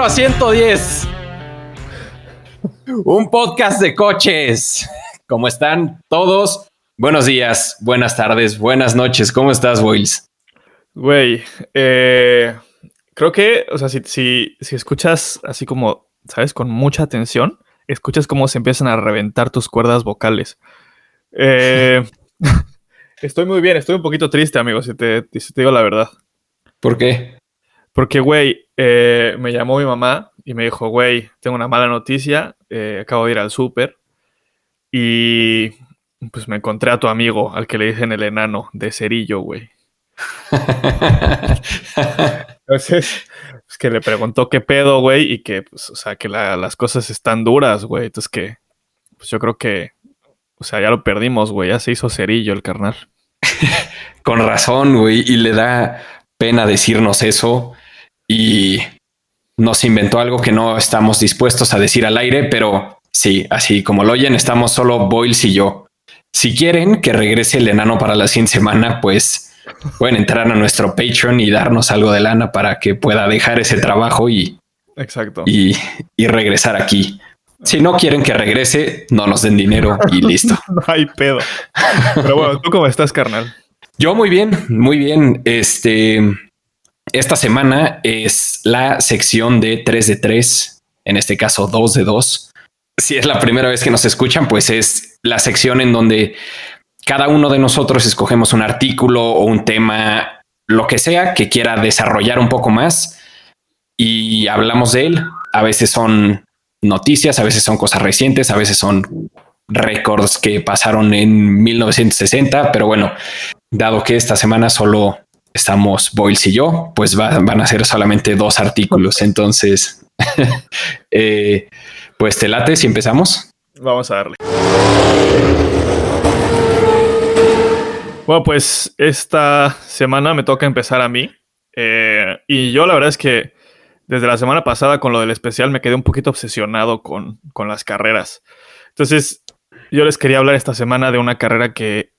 de 0 a 110. Un podcast de coches. ¿Cómo están todos? Buenos días, buenas tardes, buenas noches. ¿Cómo estás, Boils? Güey, eh, creo que, o sea, si, si, si escuchas así como, ¿sabes? Con mucha atención, escuchas cómo se empiezan a reventar tus cuerdas vocales. Eh, estoy muy bien, estoy un poquito triste, amigo, si te, si te digo la verdad. ¿Por qué? Porque, güey, eh, me llamó mi mamá y me dijo, güey, tengo una mala noticia, eh, acabo de ir al súper y pues me encontré a tu amigo, al que le dicen el enano de cerillo, güey. Entonces, pues que le preguntó qué pedo, güey, y que, pues, o sea, que las cosas están duras, güey. Entonces que, pues yo creo que, o sea, ya lo perdimos, güey, ya se hizo cerillo el carnal. Con razón, güey, y le da pena decirnos eso y nos inventó algo que no estamos dispuestos a decir al aire, pero sí, así como lo oyen, estamos solo Boyles y yo. Si quieren que regrese el enano para la siguiente semana, pues pueden entrar a nuestro Patreon y darnos algo de lana para que pueda dejar ese trabajo y, Exacto. y, y regresar aquí. Si no quieren que regrese, no nos den dinero y listo. no hay pedo. Pero bueno, ¿tú cómo estás, carnal? Yo muy bien, muy bien. Este, esta semana es la sección de 3 de 3, en este caso 2 de 2. Si es la primera vez que nos escuchan, pues es la sección en donde cada uno de nosotros escogemos un artículo o un tema, lo que sea, que quiera desarrollar un poco más y hablamos de él. A veces son noticias, a veces son cosas recientes, a veces son récords que pasaron en 1960, pero bueno, dado que esta semana solo estamos Boyles y yo, pues van a ser solamente dos artículos. Entonces, eh, pues te late si empezamos. Vamos a darle. Bueno, pues esta semana me toca empezar a mí. Eh, y yo la verdad es que desde la semana pasada con lo del especial me quedé un poquito obsesionado con, con las carreras. Entonces, yo les quería hablar esta semana de una carrera que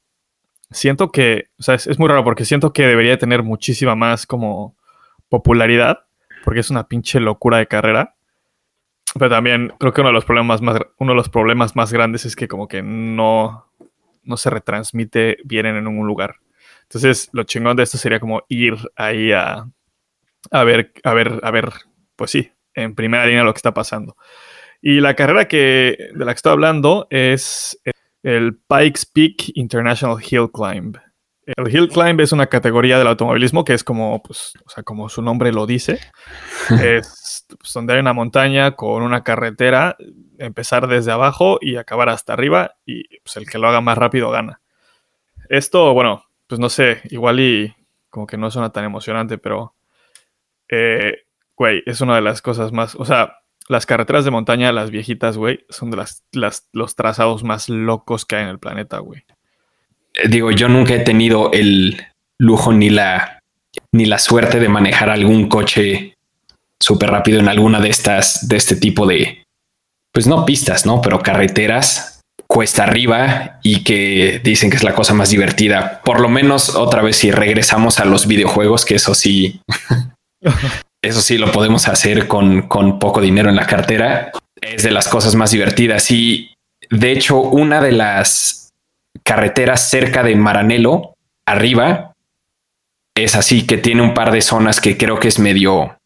siento que, o sea, es, muy raro porque siento que debería tener muchísima más como popularidad, porque es una pinche locura de carrera. Pero también creo que uno de los problemas más, uno de los problemas más grandes es que como que no, no se retransmite bien en un lugar. Entonces, lo chingón de esto sería como ir ahí a, a ver, a ver, a ver, pues sí, en primera línea lo que está pasando. Y la carrera que, de la que estoy hablando es el Pikes Peak International Hill Climb. El Hill Climb es una categoría del automovilismo que es como, pues, o sea, como su nombre lo dice. es pues, donde hay una montaña con una carretera, empezar desde abajo y acabar hasta arriba, y pues el que lo haga más rápido gana. Esto, bueno, pues no sé, igual y como que no suena tan emocionante, pero, eh, güey, es una de las cosas más, o sea, las carreteras de montaña, las viejitas, güey, son de las, las, los trazados más locos que hay en el planeta, güey. Eh, digo, yo nunca he tenido el lujo ni la, ni la suerte de manejar algún coche súper rápido en alguna de estas, de este tipo de, pues no pistas, ¿no? Pero carreteras cuesta arriba y que dicen que es la cosa más divertida. Por lo menos otra vez si regresamos a los videojuegos, que eso sí, eso sí lo podemos hacer con, con poco dinero en la cartera. Es de las cosas más divertidas. Y de hecho una de las carreteras cerca de Maranelo, arriba, es así que tiene un par de zonas que creo que es medio,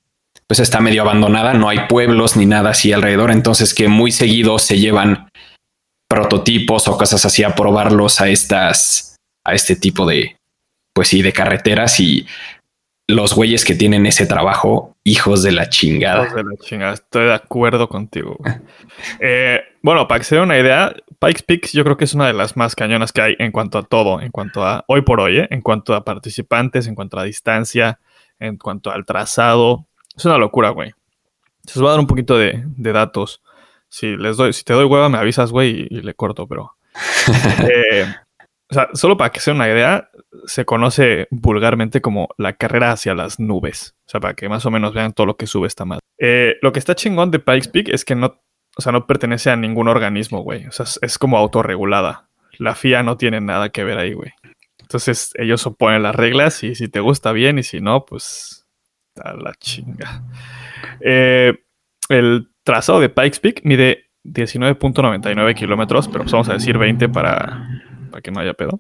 pues está medio abandonada, no hay pueblos ni nada así alrededor, entonces que muy seguido se llevan prototipos o cosas así a probarlos a estas, a este tipo de, pues sí, de carreteras. Y los güeyes que tienen ese trabajo, hijos de la chingada. Hijos de la chingada, estoy de acuerdo contigo. eh, bueno, para que se den una idea, Pikes Peak yo creo que es una de las más cañonas que hay en cuanto a todo, en cuanto a hoy por hoy, ¿eh? en cuanto a participantes, en cuanto a distancia, en cuanto al trazado. Es una locura, güey. Se os va a dar un poquito de, de datos. Si les doy, si te doy hueva, me avisas, güey, y, y, le corto, pero. eh, o sea, solo para que sea una idea, se conoce vulgarmente como la carrera hacia las nubes. O sea, para que más o menos vean todo lo que sube esta madre. Eh, lo que está chingón de Pikes Peak es que no, o sea, no pertenece a ningún organismo, güey. O sea, es, como autorregulada. La FIA no tiene nada que ver ahí, güey. Entonces ellos oponen las reglas y si te gusta bien y si no, pues a la chinga. Eh, el trazado de Pikes Peak mide 19.99 kilómetros, pero pues vamos a decir 20 para, para que no haya pedo.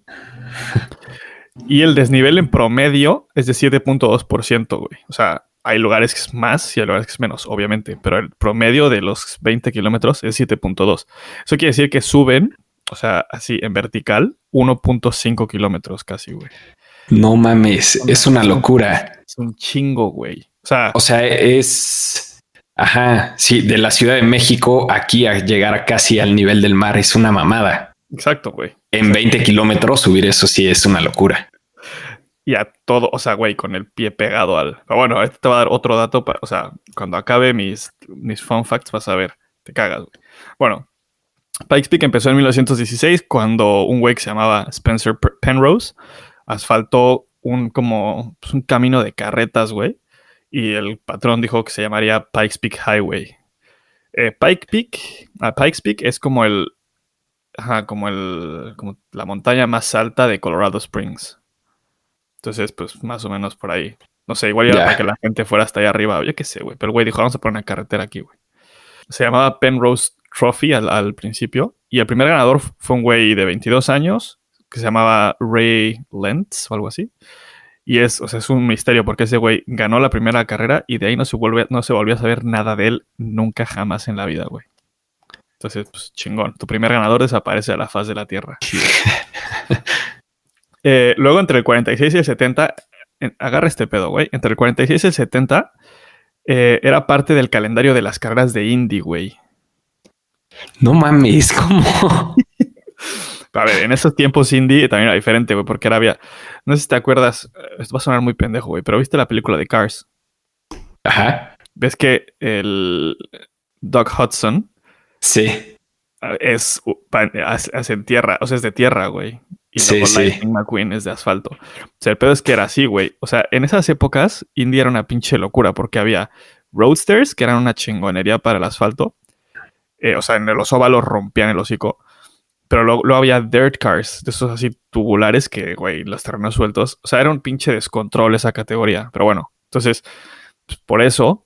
Y el desnivel en promedio es de 7.2%, güey. O sea, hay lugares que es más y hay lugares que es menos, obviamente, pero el promedio de los 20 kilómetros es 7.2. Eso quiere decir que suben, o sea, así en vertical, 1.5 kilómetros casi, güey. No mames, es una locura. Es un chingo, güey. O sea, o sea, es... Ajá, sí, de la Ciudad de México aquí a llegar casi al nivel del mar es una mamada. Exacto, güey. En 20 kilómetros subir eso sí es una locura y a todo, o sea, güey, con el pie pegado al. Bueno, este te va a dar otro dato, para, o sea, cuando acabe mis, mis fun facts vas a ver, te cagas, güey. Bueno, Pikes Peak empezó en 1916 cuando un güey que se llamaba Spencer Penrose asfaltó un como pues, un camino de carretas, güey, y el patrón dijo que se llamaría Pikes Peak Highway. Eh, Pike Peak, uh, Pikes Peak es como el, ajá, como el, como la montaña más alta de Colorado Springs. Entonces, pues más o menos por ahí. No sé, igual era para que la gente fuera hasta allá arriba. Yo qué sé, güey. Pero el güey dijo, vamos a poner una carretera aquí, güey. Se llamaba Penrose Trophy al, principio. Y el primer ganador fue un güey de 22 años que se llamaba Ray Lentz o algo así. Y es, o sea, es un misterio porque ese güey ganó la primera carrera y de ahí no se, vuelve, no se volvió a saber nada de él nunca jamás en la vida, güey. Entonces, pues chingón. Tu primer ganador desaparece a la faz de la tierra. Eh, luego, entre el 46 y el 70, agarra este pedo, güey. Entre el 46 y el 70, eh, era parte del calendario de las carreras de Indy, güey. No mames, ¿cómo? A ver, en esos tiempos Indy también era diferente, güey, porque era había. No sé si te acuerdas, eh, esto va a sonar muy pendejo, güey, pero viste la película de Cars. Ajá. ¿Ves que el Doug Hudson? Sí. Es, es, en tierra, o sea, es de tierra, güey y sí, luego Lightning McQueen es de asfalto. O sea, el pedo es que era así, güey. O sea, en esas épocas, Indy era una pinche locura porque había roadsters que eran una chingonería para el asfalto. Eh, o sea, en los óvalos rompían el hocico. Pero luego, había dirt cars, de esos así tubulares que, güey, los terrenos sueltos. O sea, era un pinche descontrol esa categoría. Pero bueno, entonces, pues, por eso,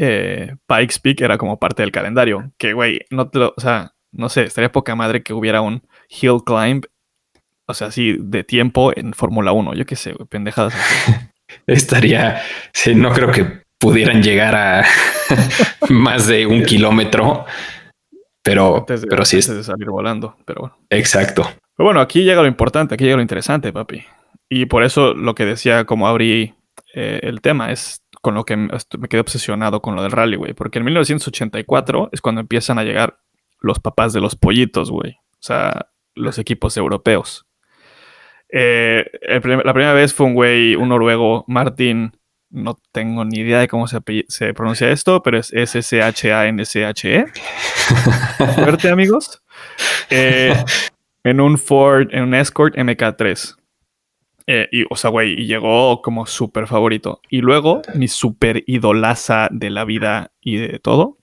eh, Pikes Peak era como parte del calendario. Que, güey, no te lo, o sea, no sé, estaría poca madre que hubiera un hill climb o sea, así de tiempo en Fórmula 1. Yo qué sé, pendejadas. Estaría, sí, no creo que pudieran llegar a más de un kilómetro, pero, pero sí es de salir volando, pero bueno. Exacto. Pero bueno, aquí llega lo importante, aquí llega lo interesante, papi. Y por eso lo que decía, como abrí eh, el tema, es con lo que me quedé obsesionado con lo del rally, güey. Porque en 1984 es cuando empiezan a llegar los papás de los pollitos, güey. O sea, los equipos europeos. Eh, la primera vez fue un güey, un noruego, Martin, no tengo ni idea de cómo se, se pronuncia esto, pero es S-C-H-A-N-C-H-E. Suerte, amigos. Eh, en un Ford, en un Escort MK3. Eh, y, o sea, güey, y llegó como súper favorito. Y luego, mi súper idolaza de la vida y de todo,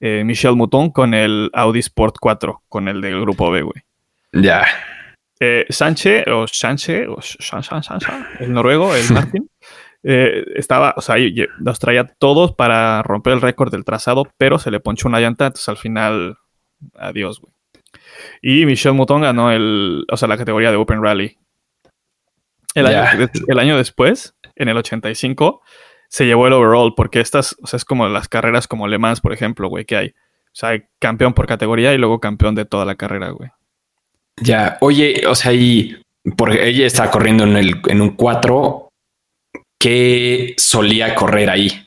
Michelle Mouton con el Audi Sport 4, con el del grupo B, güey. Ya. Eh, Sánchez, o Sánchez, o el noruego, el Martin, eh, estaba, o sea, los traía todos para romper el récord del trazado, pero se le ponchó una llanta, entonces al final, adiós, güey. Y Michel Mouton ganó el, o sea, la categoría de Open Rally. El, año, el año después, en el 85, se llevó el overall, porque estas, o sea, es como las carreras como Le Mans, por ejemplo, güey, que hay. O sea, hay campeón por categoría y luego campeón de toda la carrera, güey. Ya, oye, o sea, y porque ella está corriendo en, el, en un 4, ¿qué solía correr ahí?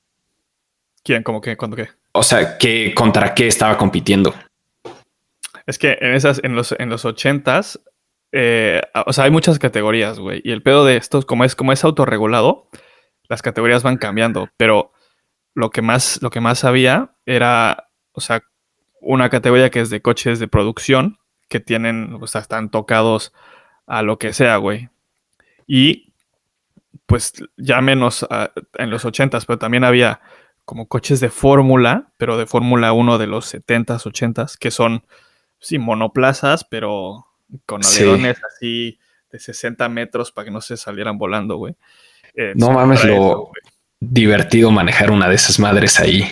¿Quién? ¿Cómo qué? ¿Cuándo qué? O sea, ¿qué, ¿contra qué estaba compitiendo? Es que en esas, en los, en los 80s, eh, o sea, hay muchas categorías, güey. Y el pedo de estos, como es, como es autorregulado, las categorías van cambiando. Pero lo que más, lo que más había era, o sea, una categoría que es de coches de producción, que tienen, o sea, están tocados a lo que sea, güey. Y pues ya menos ah, en los 80s, pero también había como coches de fórmula, pero de Fórmula 1 de los 70s, 80s, que son, sí, monoplazas, pero con alerones así de 60 metros para que no se salieran volando, güey. Eh, no mames, lo, divertido manejar una de esas madres ahí.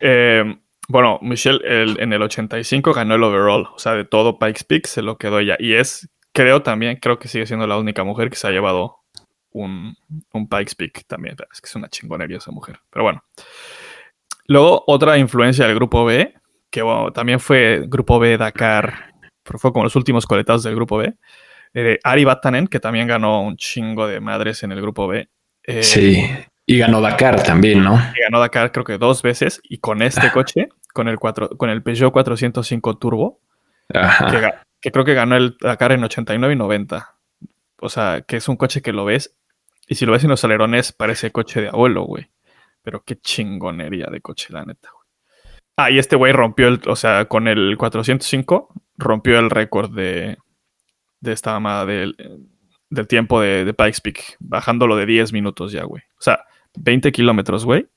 Eh, bueno, Michelle en el 85 ganó el overall, o sea, de todo Pikes Peak se lo quedó ella. Y es, creo también, creo que sigue siendo la única mujer que se ha llevado un, un Pikes Peak también. Es que es una chingonería esa mujer. Pero bueno. Luego, otra influencia del grupo B, que también fue grupo B Dakar, fue como los últimos coletados del grupo B. Eh, Ari Batanen, que también ganó un chingo de madres en el grupo B. Eh, sí, y ganó Dakar también, ¿no? Y ganó Dakar creo que dos veces, y con este ah. coche, con el, cuatro, con el Peugeot 405 Turbo, que, creo que ganó el Dakar en 89 y 90. O sea, que es un coche que lo ves, y si lo ves en los alerones, parece coche de abuelo, güey. Pero qué chingonería de coche, la neta, güey. Ah, y este güey rompió el, o sea, con el 405, rompió el récord de, de esta mamada del, del tiempo de, de Pikes Peak, bajándolo de 10 minutos ya, güey. O sea, 20 kilómetros, güey.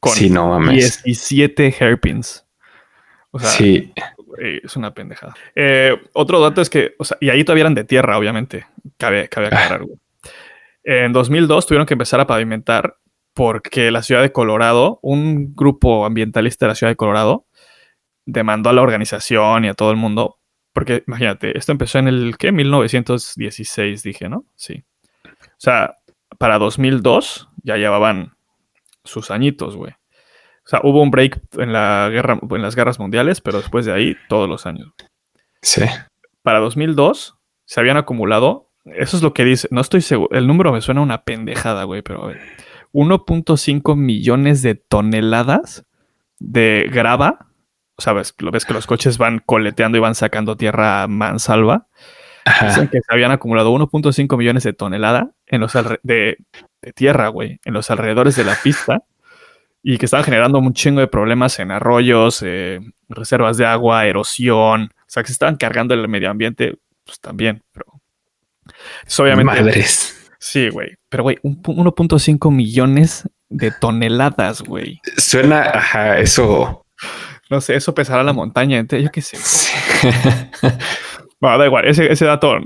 Con sí, no 17 hairpins. O sea, sí. es una pendejada. Eh, otro dato es que, o sea, y ahí todavía eran de tierra, obviamente. Cabe, cabe aclarar, güey. En 2002 tuvieron que empezar a pavimentar porque la ciudad de Colorado, un grupo ambientalista de la ciudad de Colorado, demandó a la organización y a todo el mundo, porque imagínate, esto empezó en el, ¿qué? 1916, dije, ¿no? Sí. O sea, para 2002 ya llevaban sus añitos, güey. O sea, hubo un break en, la guerra, en las guerras mundiales, pero después de ahí, todos los años. Sí. Para 2002 se habían acumulado, eso es lo que dice, no estoy seguro, el número me suena una pendejada, güey, pero a ver 1.5 millones de toneladas de grava. O sea, ves, lo ves que los coches van coleteando y van sacando tierra mansalva. Dicen que se habían acumulado 1.5 millones de toneladas en los de, tierra, güey, en los alrededores de la pista y que estaban generando un chingo de problemas en arroyos, eh, reservas de agua, erosión. O sea, que se estaban cargando el medio ambiente, pues también, pero. obviamente. Madres. Sí, güey. Pero, güey, 1.5 millones de toneladas, güey. Suena, ajá, eso. No sé, eso pesará la montaña. yo qué sé. bueno, da igual. Ese, dato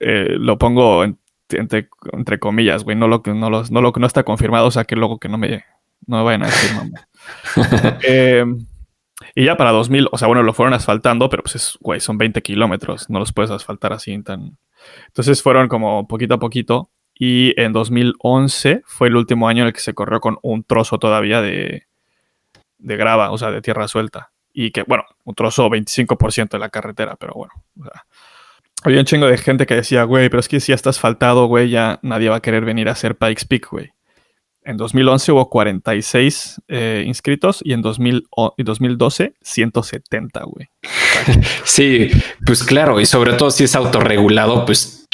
eh, lo pongo entre, comillas, güey. No lo que no, no lo no está confirmado, o sea, que luego que no me, no me vayan a decir, mamá. Em, y ya para 2000, o sea, bueno, lo fueron asfaltando, pero pues es, güey, son 20 kilómetros. No los puedes asfaltar así tan. Entonces fueron como poquito a poquito y en 2011 fue el último año en el que se corrió con un trozo todavía de, de grava, o sea, de tierra suelta. Y que, bueno, un trozo 25% de la carretera, pero bueno. había un chingo de gente que decía, güey, pero es que si ya está asfaltado, güey, ya nadie va a querer venir a hacer Pikes Peak, güey. En 2011 hubo 46 eh, inscritos y en 2012 170, güey. Sí, pues claro, y sobre todo si es autorregulado, pues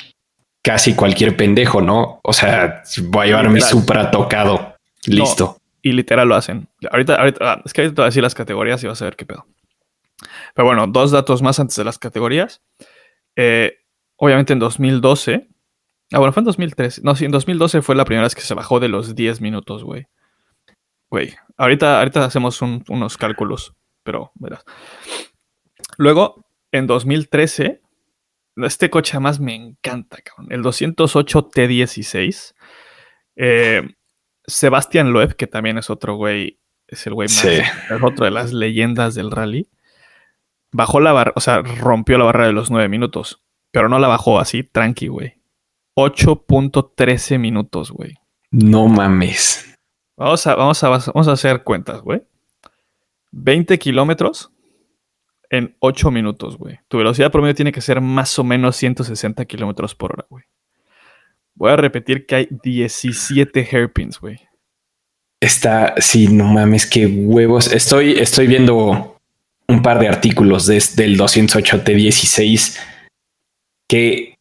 casi cualquier pendejo, ¿no? O sea, voy a llevar mi Supra tocado. Listo. Y literal lo hacen. Ahorita, ahorita, ah, es que ahorita te voy a decir las categorías y vas a ver qué pedo. Pero bueno, dos datos más antes de las categorías. Eh, obviamente en 2012. Ah, bueno, fue en 2013. No, sí, en 2012 fue la primera vez que se bajó de los 10 minutos, güey. Güey, ahorita, ahorita hacemos unos cálculos, pero verás. Luego, en 2013, este coche además me encanta, cabrón. El 208 T16. Eh, Sebastián Loeb, que también es otro güey, es el güey más, es otro de las leyendas del rally. Bajó la barra, o sea, rompió la barra de los 9 minutos, pero no la bajó así, tranqui, güey. 8.13 minutos, güey. No mames. Vamos a, vamos a, vamos a hacer cuentas, güey. 20 kilómetros en 8 minutos, güey. Tu velocidad promedio tiene que ser más o menos 160 kilómetros por hora, güey. Voy a repetir que hay 17 hairpins, güey. Está, sí, no mames, qué huevos. Estoy, estoy viendo un par de artículos desde el 208T16. Qué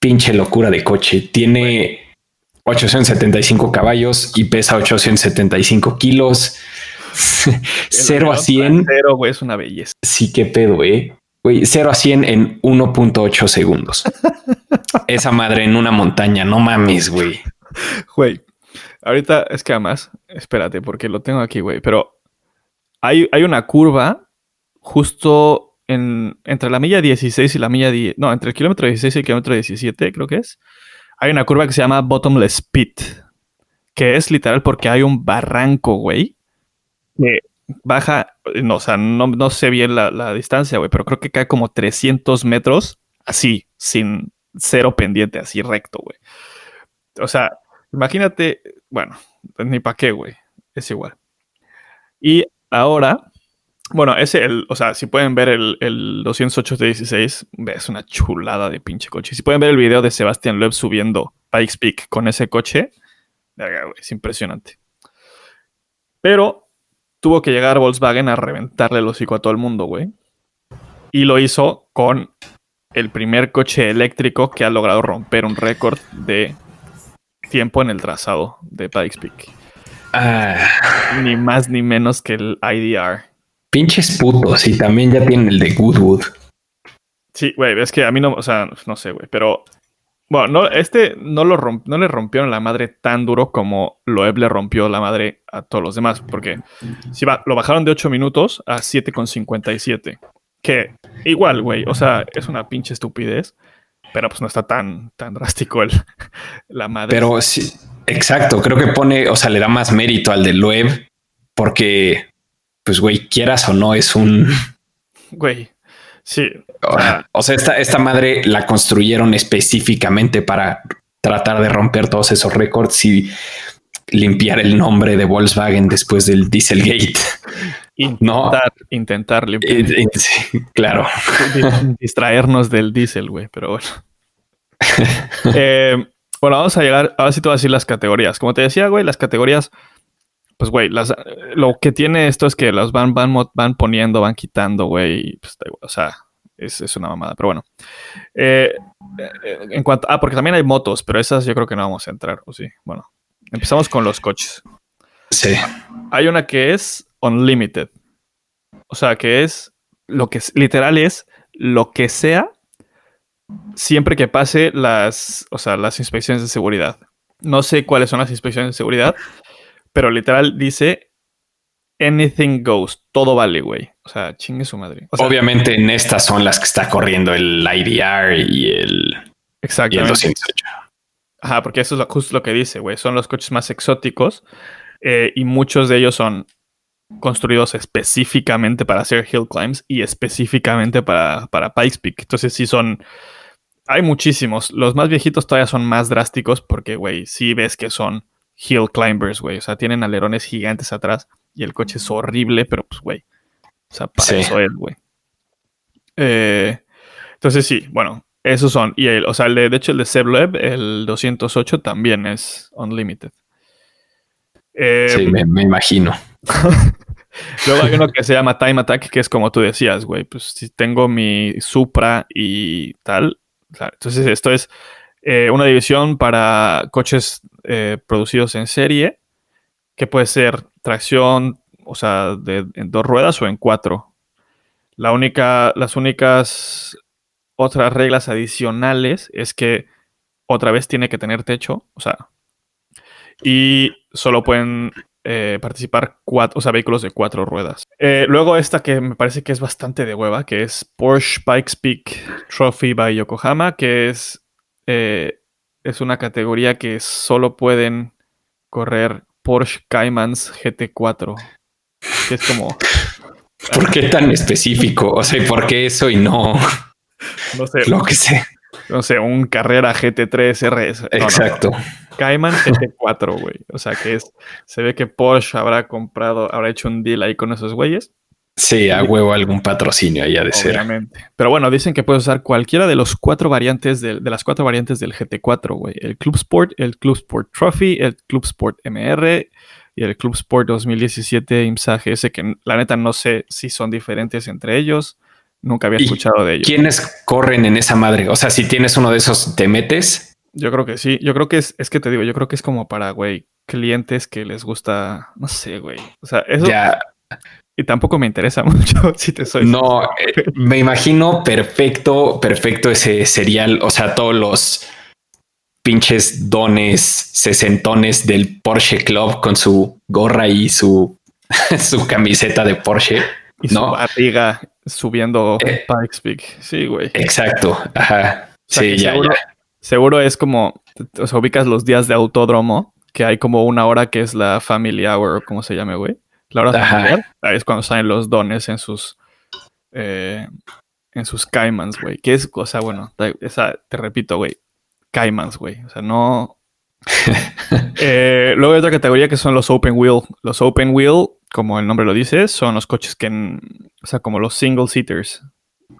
pinche locura de coche. Tiene 875 caballos y pesa 875 kilos. 0 a 100. 0, güey, es una belleza. Sí, qué pedo, eh. Güey, 0 a 100 en 1.8 segundos. Esa madre en una montaña, no mames, güey. Güey, ahorita es que además, espérate, porque lo tengo aquí, güey, pero hay, hay una curva justo en, entre la milla 16 y la milla 10, no, entre el kilómetro 16 y el kilómetro 17, creo que es. Hay una curva que se llama Bottomless Pit, que es literal porque hay un barranco, güey, que baja, no, o sea, no, no sé bien la, la distancia, güey, pero creo que cae como 300 metros así, sin cero pendiente, así recto, güey. O sea, imagínate, bueno, ni para qué, güey, es igual. Y ahora, bueno, ese, el, o sea, si pueden ver el, el 208 de 16, es una chulada de pinche coche. Si pueden ver el video de Sebastián Loeb subiendo Pikes Peak con ese coche, es impresionante. Pero tuvo que llegar Volkswagen a reventarle el hocico a todo el mundo, güey. Y lo hizo con el primer coche eléctrico que ha logrado romper un récord de tiempo en el trazado de Pikes Peak. Ah, Ni más ni menos que el IDR. pinches putos. Y también ya tienen el de Goodwood. Sí, güey, es que a mí no, o sea, no sé, güey, pero bueno, no, este no, lo romp- no le rompieron la madre tan duro como Loeb le rompió la madre a todos los demás, porque si va, lo bajaron de 8 minutos a 7,57, que igual, güey, o sea, es una pinche estupidez, pero pues no está tan, tan drástico el, la madre. Pero sí, exacto. Creo que pone, o sea, le da más mérito al de Loeb porque, pues, güey, quieras o no, es un. güey, sí, o sea, O sea, esta, esta madre la construyeron específicamente para tratar de romper todos esos récords y limpiar el nombre de Volkswagen después del Dieselgate. No. intentar, intentar limpiar- Eh, eh, sí, claro. Di- distraernos del diésel, güey, pero bueno. Eh, bueno, vamos a llegar, ahora sí te voy a decir las categorías. Como te decía, güey, las categorías, pues, güey, las, lo que tiene esto es que las van, van, van poniendo, van quitando, güey, pues, o sea, es, es una mamada, pero bueno. Eh, eh, en cuanto, ah, porque también hay motos, pero esas yo creo que no vamos a entrar, o sí, bueno. Empezamos con los coches. Sí. Hay una que es unlimited. O sea, que es lo que es, literal es lo que sea siempre que pase las, o sea, las inspecciones de seguridad. No sé cuáles son las inspecciones de seguridad, pero literal dice anything goes, todo vale, güey. O sea, chingue su madre. O sea, Obviamente en estas son las que está corriendo el IDR y el, y el exactamente. 208. Ajá, porque eso es lo, justo lo que dice, güey. Son los coches más exóticos eh, y muchos de ellos son construidos específicamente para hacer hill climbs y específicamente para, para Pikes Peak. Entonces sí son... Hay muchísimos. Los más viejitos todavía son más drásticos porque, güey, sí ves que son hill climbers, güey. O sea, tienen alerones gigantes atrás y el coche es horrible, pero pues, güey. O sea, para Sí. eso es, güey. Eh, entonces sí, bueno, esos son. Y el, o sea, el de, de hecho, el de Seb Loeb, el 208 también es unlimited. Eh, Sí, me, me imagino. Luego hay uno que se llama Time Attack, que es como tú decías, güey. Pues si tengo mi Supra y tal. entonces, esto es eh, una división para coches eh, producidos en serie, que puede ser tracción, o sea, de, en dos ruedas o en cuatro. La única, las únicas otras reglas adicionales es que otra vez tiene que tener techo, o sea, y solo pueden eh, participar cuatro, o sea, vehículos de cuatro ruedas. Eh, luego esta que me parece que es bastante de hueva, que es Porsche Pikes Peak Trophy by Yokohama, que es, eh, es una categoría que solo pueden correr Porsche Caymans GT4. Que es como, ¿Por qué tan específico? O sea, ¿por qué eso y no no sé, lo que sé? no sé, un Carrera GT3 RS. No, no, no. Exacto. Cayman GT4, güey. O sea que es, se ve que Porsche habrá comprado, habrá hecho un deal ahí con esos güeyes. Sí, a huevo algún patrocinio allá de ser. Obviamente. Pero bueno, dicen que puedes usar cualquiera de los cuatro variantes del- de, las cuatro variantes del GT4, güey. El Club Sport, el Club Sport Trophy, el Club Sport MR y el Club Sport 2017 IMSA GS, que la neta no sé si son diferentes entre ellos. Nunca había ¿Y escuchado de ellos. ¿Quiénes corren en esa madre? O sea, si tienes uno de esos, te metes. Yo creo que sí. Yo creo que es, es que te digo, yo creo que es como para, güey, clientes que les gusta, no sé, güey. O sea, eso. Ya Y tampoco me interesa mucho, si te soy. no eh, me imagino perfecto, perfecto ese serial. O sea, todos los pinches dones sesentones del Porsche Club con su gorra y su, su camiseta de Porsche. Y su no. barriga subiendo Eh. Pikes Peak. Sí, güey. Exacto. Ajá. O sea, sí, ya, seguro, ya. seguro es como, o sea, ubicas los días de autódromo que hay como una hora que es la family hour, o como se llame, güey. La hora familiar. Ahí es cuando salen los dones en sus eh, en sus caimans, güey. Que es, o sea, bueno, esa, te repito, güey. Caimans, güey. O sea, no. Eh, luego hay otra categoría que son los open wheel. Los open wheel, como el nombre lo dice, son los coches que, o sea, como los single seaters.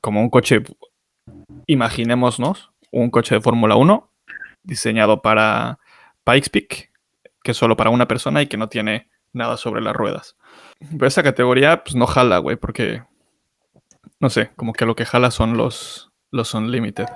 Como un coche, imaginémonos, un coche de Fórmula 1 diseñado para Pikes Peak, que es solo para una persona y que no tiene nada sobre las ruedas. Pero esa categoría, pues no jala, güey, porque no sé, como que lo que jala son los, los Unlimited.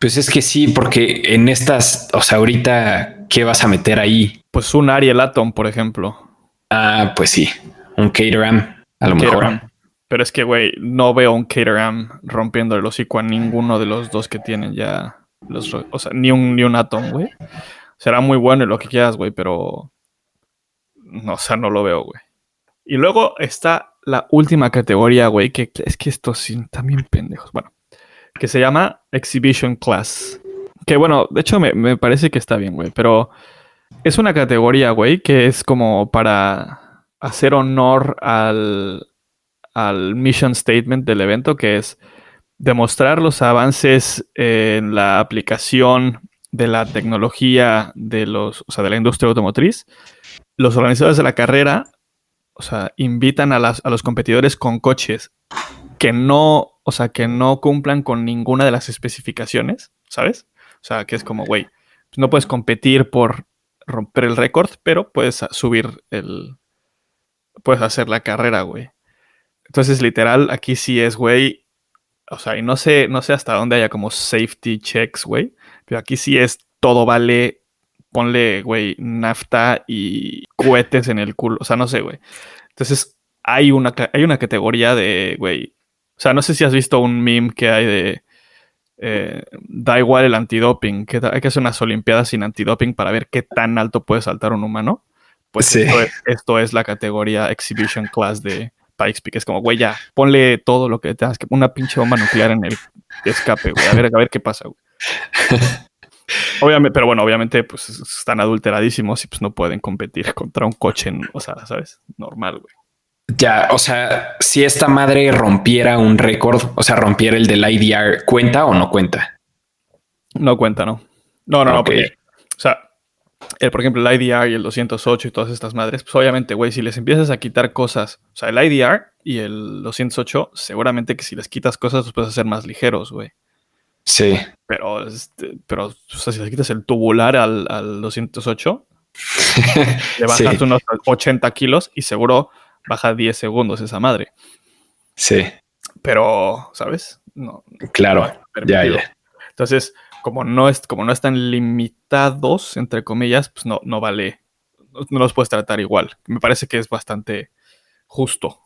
Pues es que sí, porque en estas, o sea, ahorita, ¿qué vas a meter ahí? Pues un Ariel Atom, por ejemplo. Ah, pues sí, un Caterham, a lo mejor. Pero es que, güey, no veo un Caterham rompiendo el hocico a ninguno de los dos que tienen ya los, o sea, ni un, ni un Atom, güey. Será muy bueno y lo que quieras, güey, pero no, o sea, no lo veo, güey. Y luego está la última categoría, güey, que es que estos sí, también pendejos. Bueno, que se llama Exhibition Class. Que bueno, de hecho me, parece que está bien, güey, pero es una categoría, güey, que es como para hacer honor al, al mission statement del evento, que es demostrar los avances en la aplicación de la tecnología de los, o sea, de la industria automotriz. Los organizadores de la carrera o sea, invitan a, las, a los competidores con coches que no, o sea, que no cumplan con ninguna de las especificaciones, ¿sabes? O sea, que es como, güey, pues no puedes competir por romper el récord, pero puedes subir el, puedes hacer la carrera, güey. Entonces, literal, aquí sí es, güey, o sea, y no sé, no sé hasta dónde haya como safety checks, güey, pero aquí sí es todo vale ponle, güey, nafta y cohetes en el culo. O sea, no sé, güey. Entonces, hay una, hay una categoría de, güey. O sea, no sé si has visto un meme que hay de. Eh, da igual el antidoping, que hay que hacer unas olimpiadas sin antidoping para ver qué tan alto puede saltar un humano. Pues esto, es, la categoría Exhibition Class de Pikes Peak. Es como, güey, ya, ponle todo lo que tengas, una pinche bomba nuclear en el escape, güey. A ver, a ver qué pasa, güey. Obviamente, pero bueno, obviamente, pues están adulteradísimos y pues no pueden competir contra un coche, o sea, ¿sabes? Normal, güey. Ya, o sea, si esta madre rompiera un récord, o sea, rompiera el del IDR, ¿cuenta o no cuenta? No cuenta, no. No, no, no, porque, o sea, el, por ejemplo, el IDR y el 208 y todas estas madres, pues obviamente, güey, si les empiezas a quitar cosas, o sea, el IDR y el 208, seguramente que si les quitas cosas, los puedes hacer más ligeros, güey. Sí. Pero, este, pero si le quitas el tubular al, 208, le bajas unos 80 kilos y seguro baja 10 segundos esa madre. Sí. Pero, ¿sabes? No. Claro. ya, ya. Entonces, como no, es, como no están limitados, entre comillas, pues no, no vale. No los puedes tratar igual. Me parece que es bastante justo.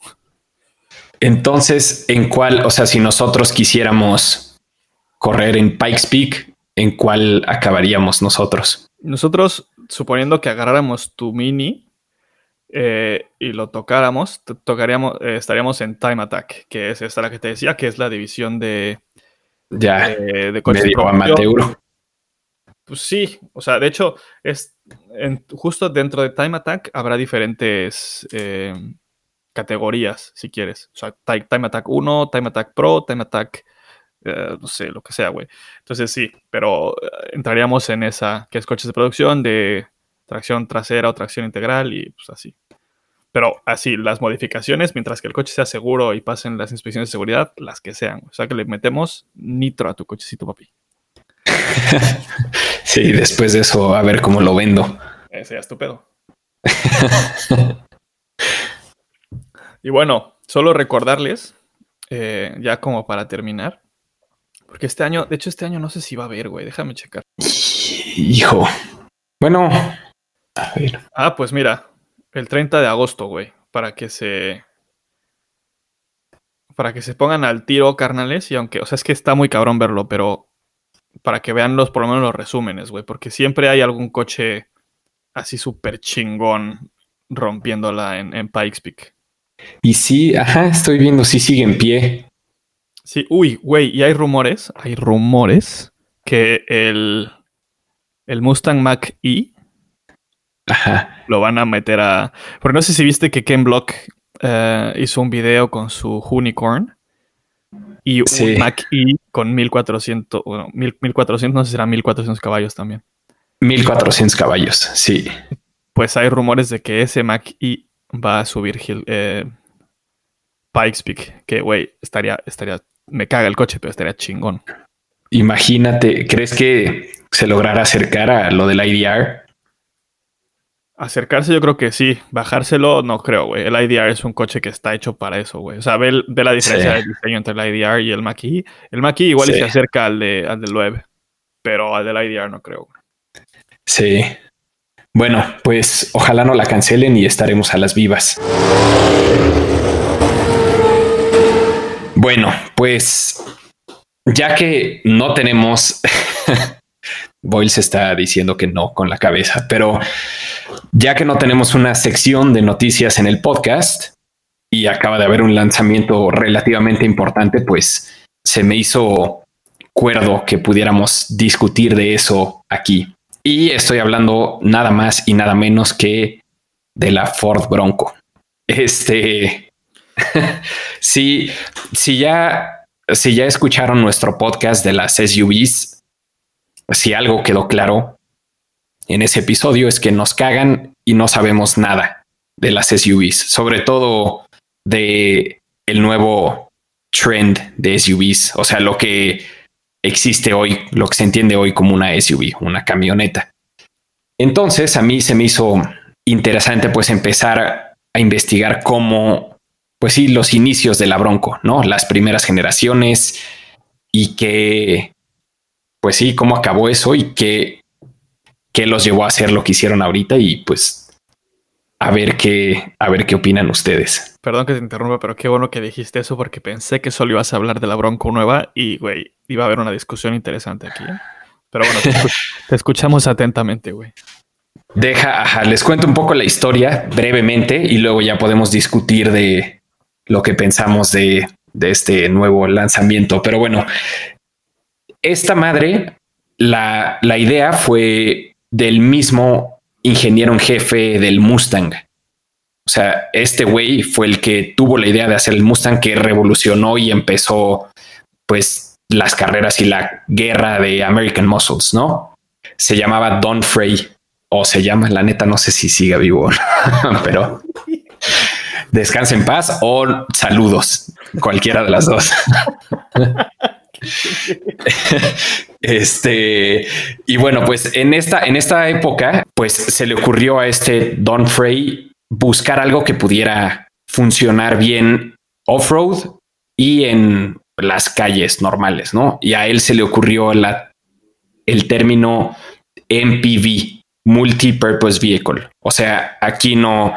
Entonces, ¿en cuál? O sea, si nosotros quisiéramos correr en Pikes Peak, ¿en cuál acabaríamos nosotros? Nosotros, suponiendo que agarráramos tu mini eh, y lo tocáramos, tocaríamos, eh, estaríamos en Time Attack, que es esta la que te decía, que es la división de, ya, de, de medio amateur. Pues sí, o sea, de hecho, es justo dentro de Time Attack habrá diferentes eh, categorías, si quieres. O sea, Time Attack 1, Time Attack Pro, Time Attack eh, no sé, lo que sea, güey. Entonces sí, pero eh, entraríamos en esa, que es coches de producción de tracción trasera o tracción integral y pues así. Pero así, las modificaciones, mientras que el coche sea seguro y pasen las inspecciones de seguridad, las que sean. O sea que le metemos nitro a tu cochecito, papi. sí, después de eso, a ver cómo lo vendo. Ese ya estupendo. y bueno, solo recordarles, eh, ya como para terminar, porque este año, de hecho, este año no sé si va a haber, güey. Déjame checar. Hijo. Bueno. A ver. Ah, pues mira. El 30 de agosto, güey. Para que se. Para que se pongan al tiro, carnales. Y aunque, o sea, es que está muy cabrón verlo, pero. Para que vean los, por lo menos los resúmenes, güey. Porque siempre hay algún coche así súper chingón rompiéndola en, en Pikes Peak. Y sí, ajá, estoy viendo, sí sigue en pie. Sí, uy, güey, y hay rumores, hay rumores que el, el Mustang Mach E lo van a meter a. Porque no sé si viste que Ken Block eh, hizo un video con su Unicorn y un Mac E con 1400, bueno, 1400, no sé si será 1400 caballos también. 1400 caballos, sí. Pues hay rumores de que ese Mac E va a subir eh, Pikes Peak, que güey, estaría, estaría, me caga el coche, pero estaría chingón. Imagínate, ¿crees que se logrará acercar a lo del IDR? Acercarse yo creo que sí, bajárselo no creo, güey. El IDR es un coche que está hecho para eso, güey. O sea, ve, la diferencia del diseño entre el IDR y el Mach-E. El Mach-E igual se acerca al, de, al del 9, pero al del IDR no creo. Sí. Bueno, pues ojalá no la cancelen y estaremos a las vivas. Bueno, pues ya que no tenemos Boyle se está diciendo que no con la cabeza, pero ya que no tenemos una sección de noticias en el podcast y acaba de haber un lanzamiento relativamente importante, pues se me hizo cuerdo que pudiéramos discutir de eso aquí. Y estoy hablando nada más y nada menos que de la Ford Bronco. Este, si, si ya, si ya escucharon nuestro podcast de las SUVs, si algo quedó claro en ese episodio es que nos cagan y no sabemos nada de las SUVs, sobre todo de el nuevo trend de SUVs, o sea, lo que existe hoy, lo que se entiende hoy como una SUV, una camioneta. Entonces, a mí se me hizo interesante pues empezar a investigar cómo, pues sí, los inicios de la Bronco, ¿no? Las primeras generaciones y que pues sí, cómo acabó eso y qué, qué los llevó a hacer lo que hicieron ahorita y pues a ver qué, a ver qué opinan ustedes. Perdón que te interrumpa, pero qué bueno que dijiste eso porque pensé que solo ibas a hablar de la Bronco nueva y, güey, iba a haber una discusión interesante aquí. ¿eh? Pero bueno, te, escuchamos atentamente, güey. Deja, ajá, les cuento un poco la historia brevemente y luego ya podemos discutir de lo que pensamos de, este nuevo lanzamiento. Pero bueno, esta madre, la, la idea fue del mismo ingeniero en jefe del Mustang. O sea, este güey fue el que tuvo la idea de hacer el Mustang que revolucionó y empezó pues las carreras y la guerra de American Muscles, ¿no? Se llamaba Don Frey o se llama, la neta no sé si siga vivo, pero descansa en paz o saludos, cualquiera de las dos. este, y bueno, pues en esta, en esta época, pues se le ocurrió a este Don Frey buscar algo que pudiera funcionar bien off-road y en las calles normales, ¿no? Y a él se le ocurrió la, el término MPV, Multi-Purpose Vehicle. O sea, aquí no,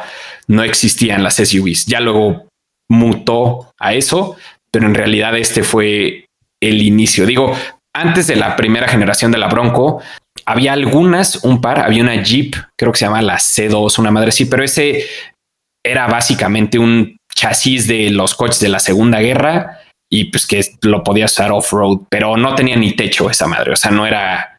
no existían las SUVs. Ya luego mutó a eso, pero en realidad este fue el inicio. Digo, antes de la primera generación de la Bronco, había algunas, un par, había una Jeep, creo que se llama la C2, una madre sí, pero ese era básicamente un chasis de los coches de la Segunda Guerra y pues que lo podía usar off-road, pero no tenía ni techo esa madre, o sea, no era,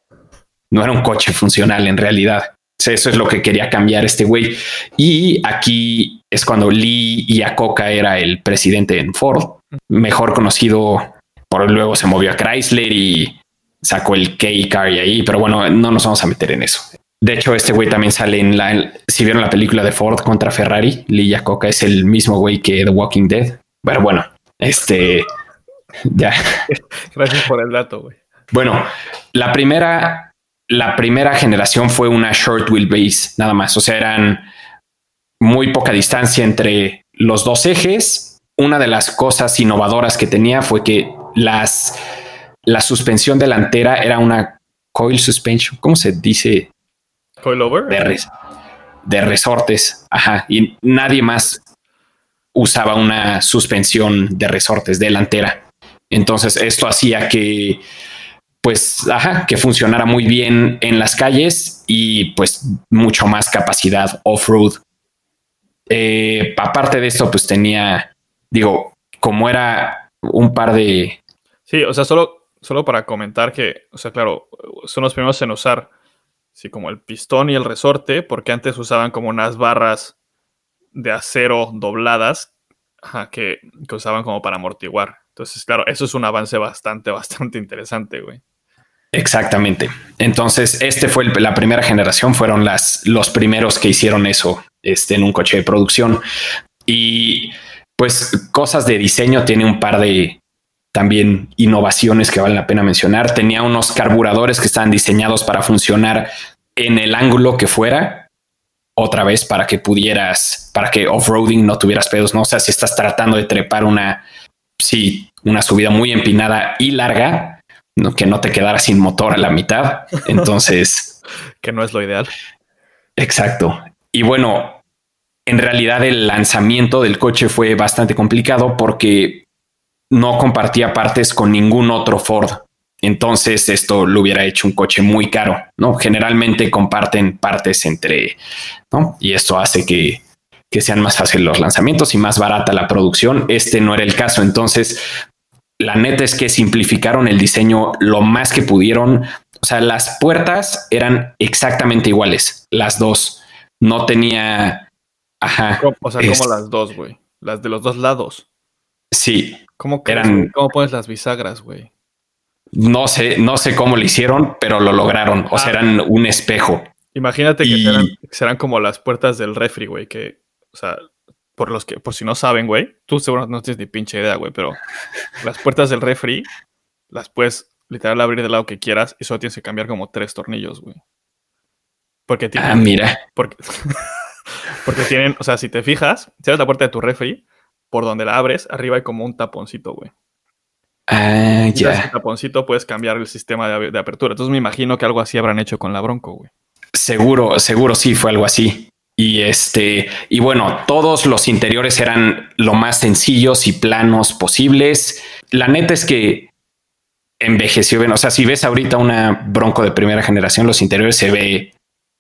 no era un coche funcional en realidad. Eso es lo que quería cambiar este güey. Y aquí es cuando Lee Iacocca era el presidente en Ford, mejor conocido por luego se movió a Chrysler y sacó el K-Car y ahí, pero bueno, no nos vamos a meter en eso. De hecho, este güey también sale en la. Si vieron la película de Ford contra Ferrari, Lee Coca es el mismo güey que The Walking Dead. Pero bueno, este. Ya. Gracias por el dato, güey. Bueno, la primera. La primera generación fue una short wheelbase, nada más. O sea, eran muy poca distancia entre los dos ejes. Una de las cosas innovadoras que tenía fue que las, la suspensión delantera era una coil suspension, ¿cómo se dice? Coil over. De, resortes. Ajá. Y nadie más usaba una suspensión de resortes delantera. Entonces esto hacía que, pues, ajá, que funcionara muy bien en las calles y pues mucho más capacidad off-road. Eh, aparte de esto, pues tenía, digo, como era un par de, Sí, o sea, solo, solo para comentar que, o sea, claro, son los primeros en usar sí, como el pistón y el resorte, porque antes usaban como unas barras de acero dobladas que, que usaban como para amortiguar. Entonces, claro, eso es un avance bastante, bastante interesante, güey. Exactamente. Entonces, este fue la primera generación, fueron las, los primeros que hicieron eso este, en un coche de producción. Y pues cosas de diseño, tiene un par de también innovaciones que valen la pena mencionar. Tenía unos carburadores que estaban diseñados para funcionar en el ángulo que fuera, otra vez para que pudieras, para que off-roading no tuvieras pedos, no o sea si estás tratando de trepar una, sí, una subida muy empinada y larga, que no te quedara sin motor a la mitad. Entonces, que no es lo ideal. Exacto. Y bueno, en realidad el lanzamiento del coche fue bastante complicado porque no compartía partes con ningún otro Ford. Entonces esto lo hubiera hecho un coche muy caro, ¿no? Generalmente comparten partes entre, ¿no? Y esto hace que, que sean más fáciles los lanzamientos y más barata la producción. Este no era el caso. Entonces la neta es que simplificaron el diseño lo más que pudieron. O sea, las puertas eran exactamente iguales, las dos. No tenía. Ajá. O sea, como las dos, güey. Las de los dos lados. Sí. ¿Cómo, eran, ¿cómo pones las bisagras, güey? No sé, no sé cómo lo hicieron, pero lo lograron. O sea, ah. eran un espejo. Imagínate que serán, como las puertas del refri, güey, que, o sea, por los que, por si no saben, güey, tú seguro no tienes ni pinche idea, güey, pero las puertas del refri las puedes literal abrir del lado que quieras y solo tienes que cambiar como tres tornillos, güey. Porque tienen. Ah, mira. Porque, porque tienen, o sea, si te fijas, si abres la puerta de tu refri, por donde la abres, arriba hay como un taponcito, güey. Ah, ya. Ese taponcito puedes cambiar el sistema de, de, apertura. Entonces me imagino que algo así habrán hecho con la Bronco, güey. Seguro, seguro sí fue algo así. Y este, y bueno, todos los interiores eran lo más sencillos y planos posibles. La neta es que envejeció bien. O sea, si ves ahorita una bronco de primera generación, los interiores se ve,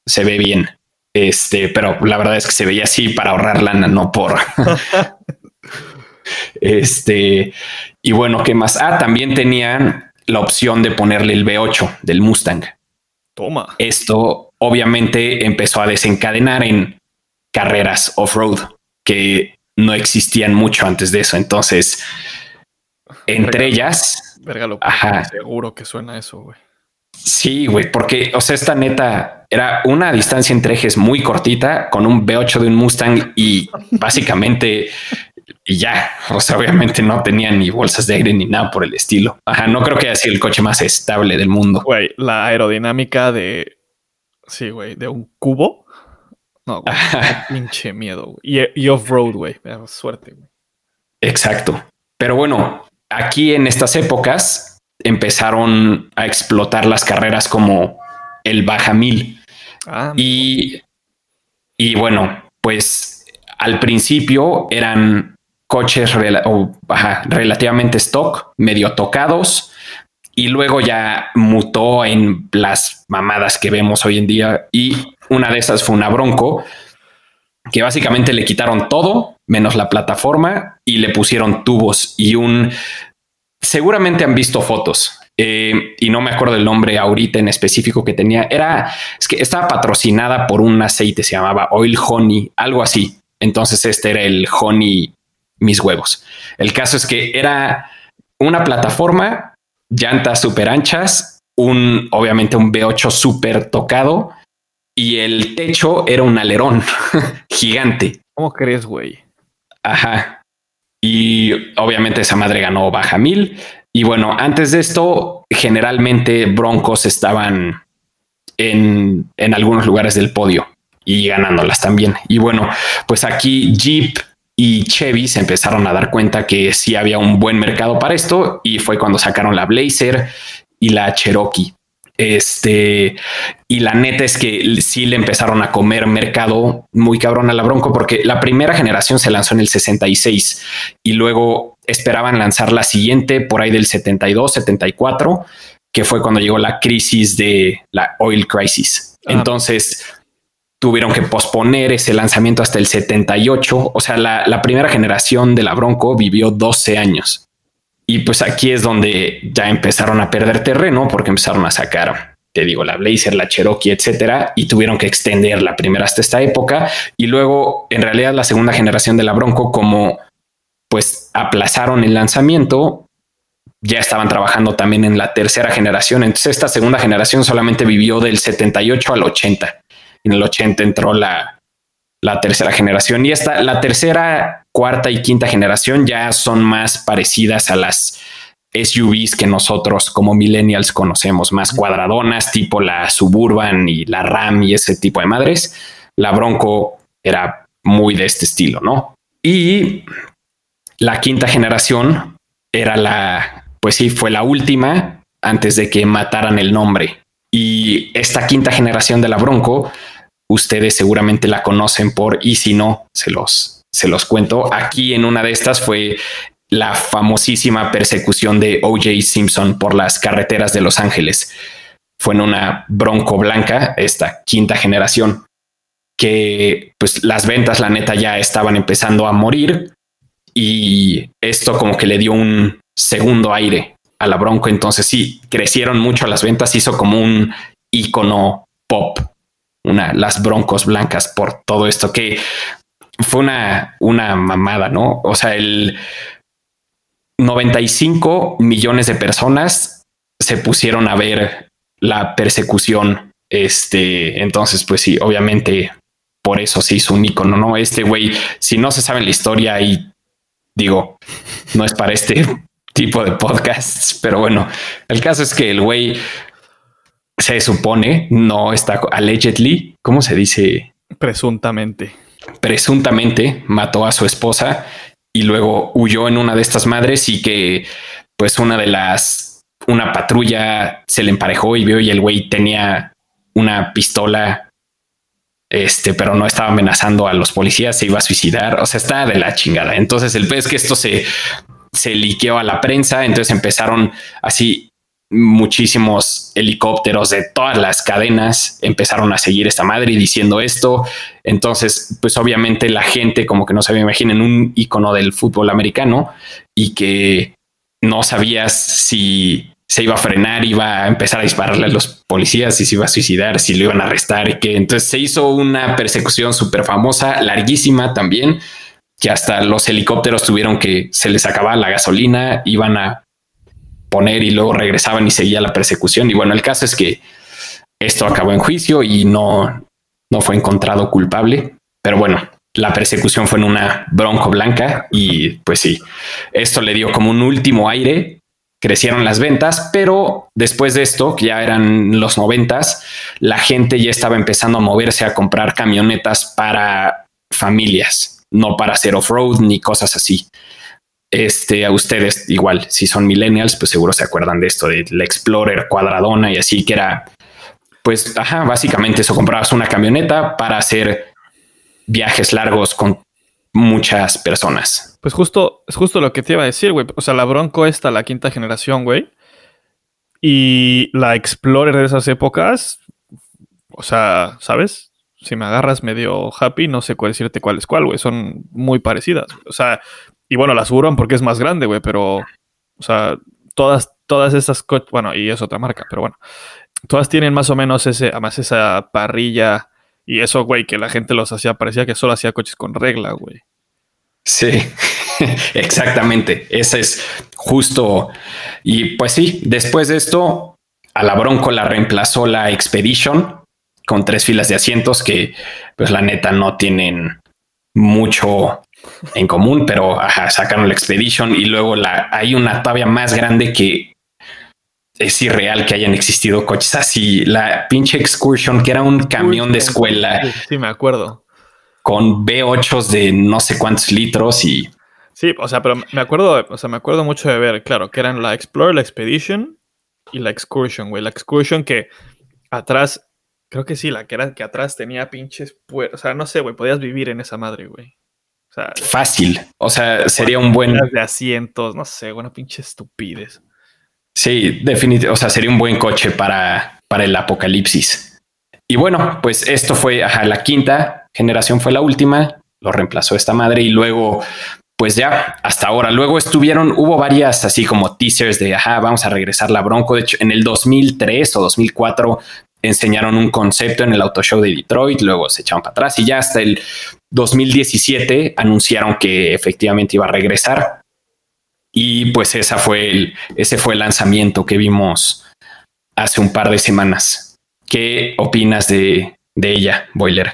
se ve bien. Este, pero la verdad es que se veía así para ahorrar lana, no por. este, y bueno, ¿qué más? Ah, también tenían la opción de ponerle el V8 del Mustang. Toma. Esto obviamente empezó a desencadenar en carreras off-road que no existían mucho antes de eso. Entonces, entre ellas, seguro que suena eso, güey. Sí, güey, porque, o sea, esta neta era una distancia entre ejes muy cortita con un V8 de un Mustang y básicamente y ya, o sea, obviamente no tenía ni bolsas de aire ni nada por el estilo. Ajá, no creo que haya sido el coche más estable del mundo. Güey, la aerodinámica de, sí, güey, de un cubo. No, güey, pinche miedo. Y, y off-road, güey, suerte, güey. Exacto. Pero bueno, aquí en estas épocas empezaron a explotar las carreras como el Baja Mil. Ah, y, y bueno, pues al principio eran coches relativamente stock, medio tocados, y luego ya mutó en las mamadas que vemos hoy en día. Y una de esas fue una Bronco, que básicamente le quitaron todo, menos la plataforma, y le pusieron tubos y un... Seguramente han visto fotos. Eh, y no me acuerdo el nombre ahorita en específico que tenía. Era, es que estaba patrocinada por un aceite, se llamaba Oil Honey, algo así. Entonces este era el Honey mis huevos. El caso es que era una plataforma, llantas súper anchas, un, obviamente un V8 súper tocado y el techo era un alerón gigante. ¿Cómo crees, güey? Ajá. Y obviamente esa madre ganó baja mil. Y bueno, antes de esto, generalmente Broncos estaban en, en algunos lugares del podio y ganándolas también. Y bueno, pues aquí Jeep y Chevy se empezaron a dar cuenta que sí había un buen mercado para esto y fue cuando sacaron la Blazer y la Cherokee. Este, y la neta es que sí le empezaron a comer mercado muy cabrón a la Bronco porque la primera generación se lanzó en el 66 y luego esperaban lanzar la siguiente por ahí del 72, 74, que fue cuando llegó la crisis de la oil crisis. Ah. Entonces, tuvieron que posponer ese lanzamiento hasta el 78. O sea, la, primera generación de la Bronco vivió 12 años. Y pues aquí es donde ya empezaron a perder terreno porque empezaron a sacar te digo, la Blazer, la Cherokee, etcétera, y tuvieron que extender la primera hasta esta época. Y luego, en realidad, la segunda generación de la Bronco, como pues aplazaron el lanzamiento, ya estaban trabajando también en la tercera generación. Entonces, esta segunda generación solamente vivió del 78 al 80. En el 80 entró la, la tercera generación y esta, la tercera, cuarta y quinta generación ya son más parecidas a las SUVs que nosotros como millennials conocemos, más cuadradonas, tipo la Suburban y la Ram y ese tipo de madres. La Bronco era muy de este estilo, ¿no? Y la quinta generación era la, pues sí, fue la última antes de que mataran el nombre. Y esta quinta generación de la Bronco, ustedes seguramente la conocen por, y si no, se los, se los cuento. Aquí en una de estas fue la famosísima persecución de OJ Simpson por las carreteras de Los Ángeles. Fue en una Bronco blanca, esta quinta generación, que pues las ventas, la neta, ya estaban empezando a morir y esto como que le dio un segundo aire a la Bronco. Entonces sí, crecieron mucho las ventas, hizo como un icono pop, una, las Broncos blancas por todo esto que fue una, una mamada, ¿no? O sea, el 95 millones de personas se pusieron a ver la persecución. Este, entonces, pues sí, obviamente por eso se hizo un icono, ¿no? Este güey, si no se sabe la historia y digo, no es para este tipo de podcasts, pero bueno, el caso es que el güey se supone no está allegedly, ¿cómo se dice? Presuntamente. Presuntamente mató a su esposa y luego huyó en una de estas madres y que pues una de las, una patrulla se le emparejó y vio y el güey tenía una pistola, este, pero no estaba amenazando a los policías, se iba a suicidar, o sea, está de la chingada. Entonces el pez que esto se, se liqueó a la prensa, entonces empezaron así muchísimos helicópteros de todas las cadenas empezaron a seguir esta madre y diciendo esto. Entonces, pues obviamente la gente como que no se imaginen un icono del fútbol americano y que no sabías si se iba a frenar, iba a empezar a dispararle a los policías, si se iba a suicidar, si lo iban a arrestar y que entonces se hizo una persecución súper famosa, larguísima también, que hasta los helicópteros tuvieron que se les acababa la gasolina, iban a poner y luego regresaban y seguía la persecución. Y bueno, el caso es que esto acabó en juicio y no, no fue encontrado culpable. Pero bueno, la persecución fue en una bronco blanca y pues sí, esto le dio como un último aire. Crecieron las ventas, pero después de esto, que ya eran los noventas, la gente ya estaba empezando a moverse a comprar camionetas para familias, no para hacer off-road ni cosas así. Este, a ustedes igual, si son millennials, pues seguro se acuerdan de esto, de la Explorer cuadradona y así, que era, pues, ajá, básicamente eso, comprabas una camioneta para hacer viajes largos con muchas personas. Pues justo, es justo lo que te iba a decir, güey. O sea, la Bronco esta, la quinta generación, güey. Y la Explorer de esas épocas, o sea, ¿sabes? Si me agarras medio happy, no sé cuál decirte cuál es cuál, güey. Son muy parecidas. O sea, y bueno, la Suburban porque es más grande, güey, pero, o sea, todas, todas esas coches, bueno, y es otra marca, pero bueno, todas tienen más o menos ese, además esa parrilla y eso, güey, que la gente los hacía, parecía que solo hacía coches con regla, güey. Sí, exactamente. Ese es justo. Y pues sí, después de esto, a la Bronco la reemplazó la Expedition con tres filas de asientos que, pues la neta, no tienen mucho en común, pero ajá, sacaron la Expedition y luego la, hay una todavía más grande que es irreal que hayan existido coches así. La pinche Excursion, que era un camión de escuela. Sí, me acuerdo. Con V8 de no sé cuántos litros y. Sí, o sea, pero me acuerdo, o sea, me acuerdo mucho de ver, claro, que eran la Explorer, la Expedition y la Excursion, güey. La Excursion que atrás, creo que sí, la que era que atrás tenía pinches, o sea, no sé, güey, podías vivir en esa madre, güey fácil. O sea, sería un buen. De asientos, no sé, una pinche estupidez. Sí, definitivamente. O sea, sería un buen coche para, para el apocalipsis. Y bueno, pues esto fue ajá, la quinta generación, fue la última. Lo reemplazó esta madre y luego pues ya hasta ahora. Luego estuvieron, hubo varias así como teasers de, ajá, vamos a regresar la Bronco. De hecho, en el 2003 o 2004 enseñaron un concepto en el Auto Show de Detroit, luego se echaron para atrás y ya hasta el 2017 anunciaron que efectivamente iba a regresar. Y pues esa fue el, ese fue el lanzamiento que vimos hace un par de semanas. ¿Qué opinas de, de ella, Boiler?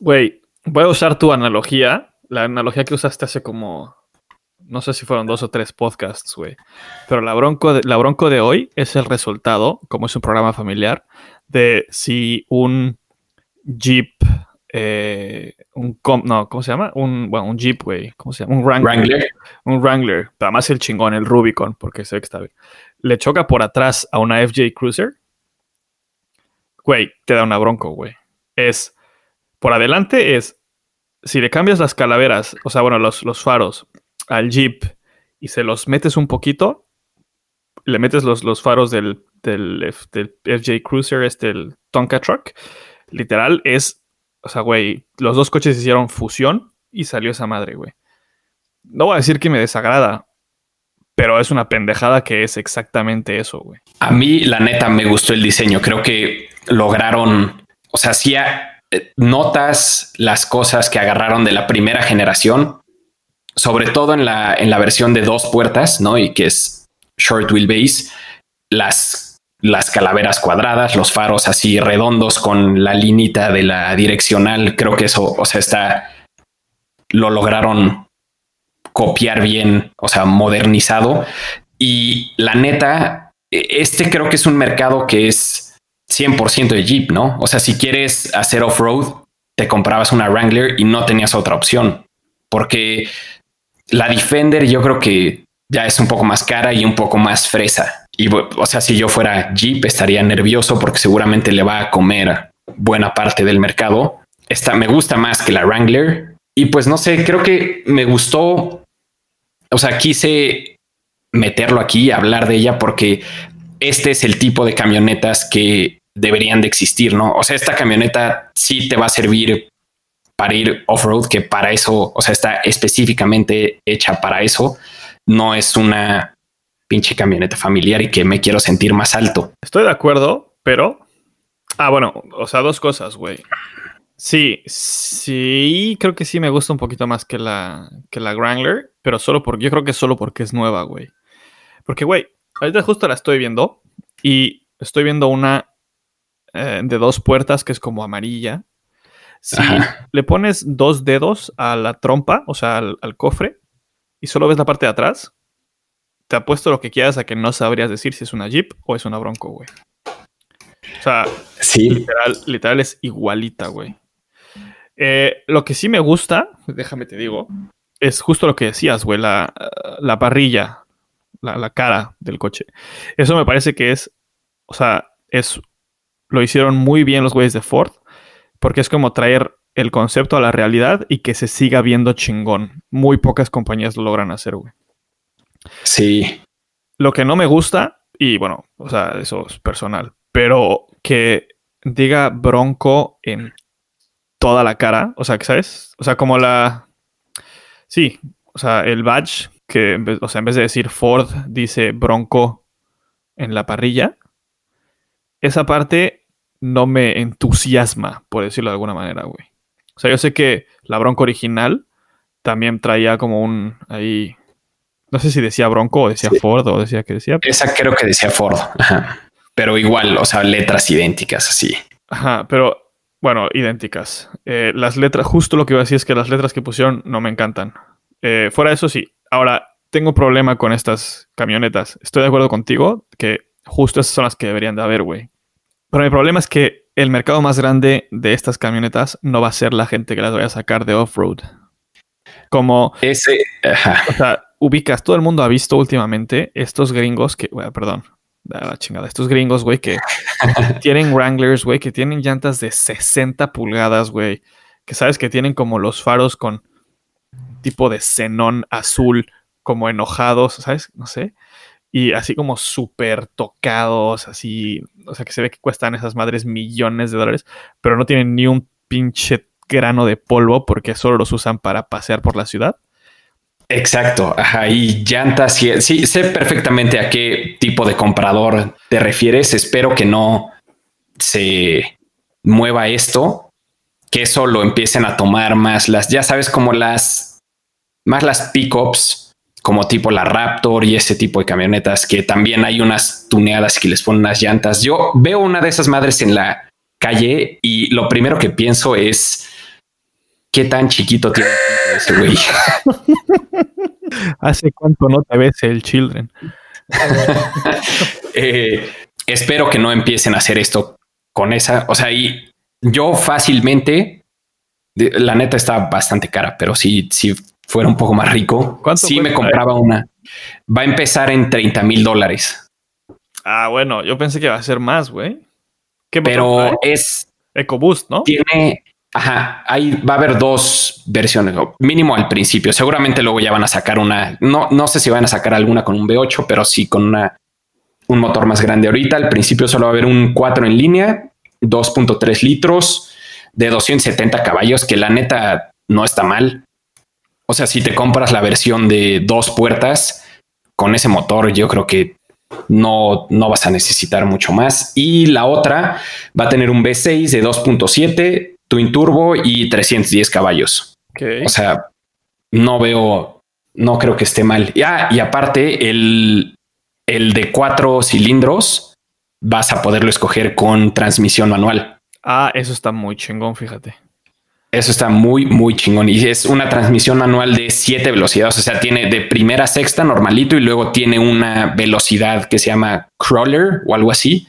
Güey, voy a usar tu analogía la analogía que usaste hace como, no sé si fueron dos o tres podcasts, güey. Pero la bronco, la bronco de hoy es el resultado, como es un programa familiar, de si un Jeep, eh, un, no, ¿cómo se llama? Un, bueno, un Jeep, güey. ¿Cómo se llama? Un Wrangler. Un Wrangler. Además el chingón, el Rubicon, porque sé que está bien. Le choca por atrás a una FJ Cruiser. Güey, te da una bronco, güey. Es, por adelante es si le cambias las calaveras, o sea, bueno, los, los faros al Jeep y se los metes un poquito, le metes los, los faros del, del, FJ Cruiser, este, el Tonka Truck, literal es, o sea, güey, los dos coches hicieron fusión y salió esa madre, güey. No voy a decir que me desagrada, pero es una pendejada que es exactamente eso, güey. A mí, la neta, me gustó el diseño. Creo que lograron, o sea, sí, notas las cosas que agarraron de la primera generación, sobre todo en la, en la versión de dos puertas, ¿no? Y que es short wheelbase, las, las calaveras cuadradas, los faros así redondos con la linita de la direccional, creo que eso, o sea, está, lo lograron copiar bien, o sea, modernizado. Y la neta, este creo que es un mercado que es 100% de Jeep, ¿no? O sea, si quieres hacer off-road, te comprabas una Wrangler y no tenías otra opción, porque la Defender yo creo que ya es un poco más cara y un poco más fresa. Y o sea, si yo fuera Jeep estaría nervioso porque seguramente le va a comer buena parte del mercado. Esta me gusta más que la Wrangler y pues no sé, creo que me gustó. O sea, quise meterlo aquí, hablar de ella porque este es el tipo de camionetas que deberían de existir, ¿no? O sea, esta camioneta sí te va a servir para ir off-road, que para eso, o sea, está específicamente hecha para eso. No es una pinche camioneta familiar y que me quiero sentir más alto. Estoy de acuerdo, pero... Ah, bueno, o sea, dos cosas, güey. Sí, sí, creo que sí me gusta un poquito más que la, que la Wrangler, pero solo porque, yo creo que solo porque es nueva, güey. Porque, güey, ahorita justo la estoy viendo y estoy viendo una eh, de dos puertas que es como amarilla. Si le pones dos dedos a la trompa, o sea, al, cofre, y solo ves la parte de atrás, te apuesto lo que quieras a que no sabrías decir si es una Jeep o es una Bronco, güey. O sea, sí. literal, es igualita, güey. Eh, lo que sí me gusta, déjame te digo, es justo lo que decías, güey, la, la parrilla, la, la, cara del coche. Eso me parece que es, o sea, es lo hicieron muy bien los güeyes de Ford, porque es como traer el concepto a la realidad y que se siga viendo chingón. Muy pocas compañías lo logran hacer, güey. Sí. Lo que no me gusta, y bueno, o sea, eso es personal, pero que diga Bronco en toda la cara, o sea, sabes, o sea, como la... Sí, o sea, el badge, que o sea, en vez de decir Ford, dice Bronco en la parrilla. Esa parte no me entusiasma, por decirlo de alguna manera, güey. O sea, yo sé que la Bronco original también traía como un ahí. No sé si decía Bronco o decía Ford o decía que decía. Esa creo que decía Ford. Pero igual, o sea, letras idénticas así. Ajá, pero bueno, idénticas. Eh, las letras, justo lo que iba a decir es que las letras que pusieron no me encantan. Eh, fuera de eso, sí. Ahora, tengo problema con estas camionetas. Estoy de acuerdo contigo que justo esas son las que deberían de haber, güey. Pero mi problema es que el mercado más grande de estas camionetas no va a ser la gente que las vaya a sacar de off-road. Como. Ese. O sea, ubicas, todo el mundo ha visto últimamente estos gringos que. Bueno, perdón. la chingada. Estos gringos, güey, que tienen Wranglers, güey, que tienen llantas de 60 pulgadas, güey. Que sabes que tienen como los faros con tipo de xenón azul, como enojados, ¿sabes? No sé y así como súper tocados, así, o sea que se ve que cuestan esas madres millones de dólares, pero no tienen ni un pinche grano de polvo porque solo los usan para pasear por la ciudad. Exacto, ajá, y llantas, sí, sí, sé perfectamente a qué tipo de comprador te refieres. Espero que no se mueva esto, que eso lo empiecen a tomar más las, ya sabes, como las, más las pickups, como tipo la Raptor y ese tipo de camionetas, que también hay unas tuneadas que les ponen unas llantas. Yo veo una de esas madres en la calle y lo primero que pienso es qué tan chiquito tiene ese güey. ¿Hace cuánto no te ves el Children? Eh, espero que no empiecen a hacer esto con esa. O sea, y yo fácilmente, la neta está bastante cara, pero si, si fuera un poco más rico, sí me compraba una. Va a empezar en 30 mil dólares. Ah, bueno, yo pensé que iba a ser más, güey. Pero es EcoBoost, ¿no? Tiene, Ajá, ahí va a haber dos versiones, mínimo al principio. Seguramente luego ya van a sacar una, no, no sé si van a sacar alguna con un V8, pero sí con una, un motor más grande. Ahorita al principio solo va a haber un 4 en línea, 2.3 litros de 270 caballos, que la neta no está mal. O sea, si te compras la versión de dos puertas con ese motor, yo creo que no, no vas a necesitar mucho más. Y la otra va a tener un V6 de 2.7 Twin Turbo y 310 caballos. O sea, no veo, no creo que esté mal. Ah, y aparte, el, el de cuatro cilindros vas a poderlo escoger con transmisión manual. Ah, eso está muy chingón, fíjate. Eso está muy, muy chingón. Y es una transmisión manual de siete velocidades. O sea, tiene de primera a sexta normalito y luego tiene una velocidad que se llama crawler o algo así,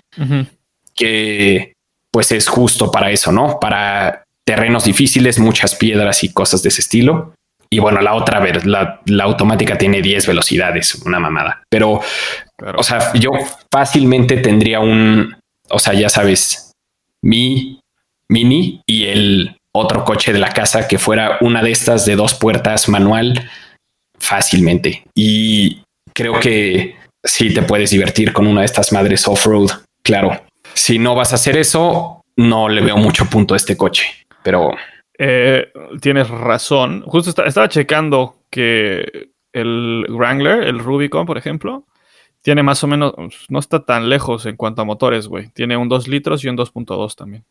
que pues es justo para eso, ¿no? Para terrenos difíciles, muchas piedras y cosas de ese estilo. Y bueno, la otra, ver, la, automática tiene 10 velocidades, una mamada. Pero, o sea, yo fácilmente tendría un, o sea, ya sabes, mi mini y el otro coche de la casa que fuera una de estas de dos puertas manual fácilmente. Y creo que sí te puedes divertir con una de estas madres off-road, claro. Si no vas a hacer eso, no le veo mucho punto a este coche, pero... Eh, tienes razón. Justo estaba checando que el Wrangler, el Rubicon, por ejemplo, tiene más o menos, no está tan lejos en cuanto a motores, güey. Tiene un 2 litros y un 2.2 también.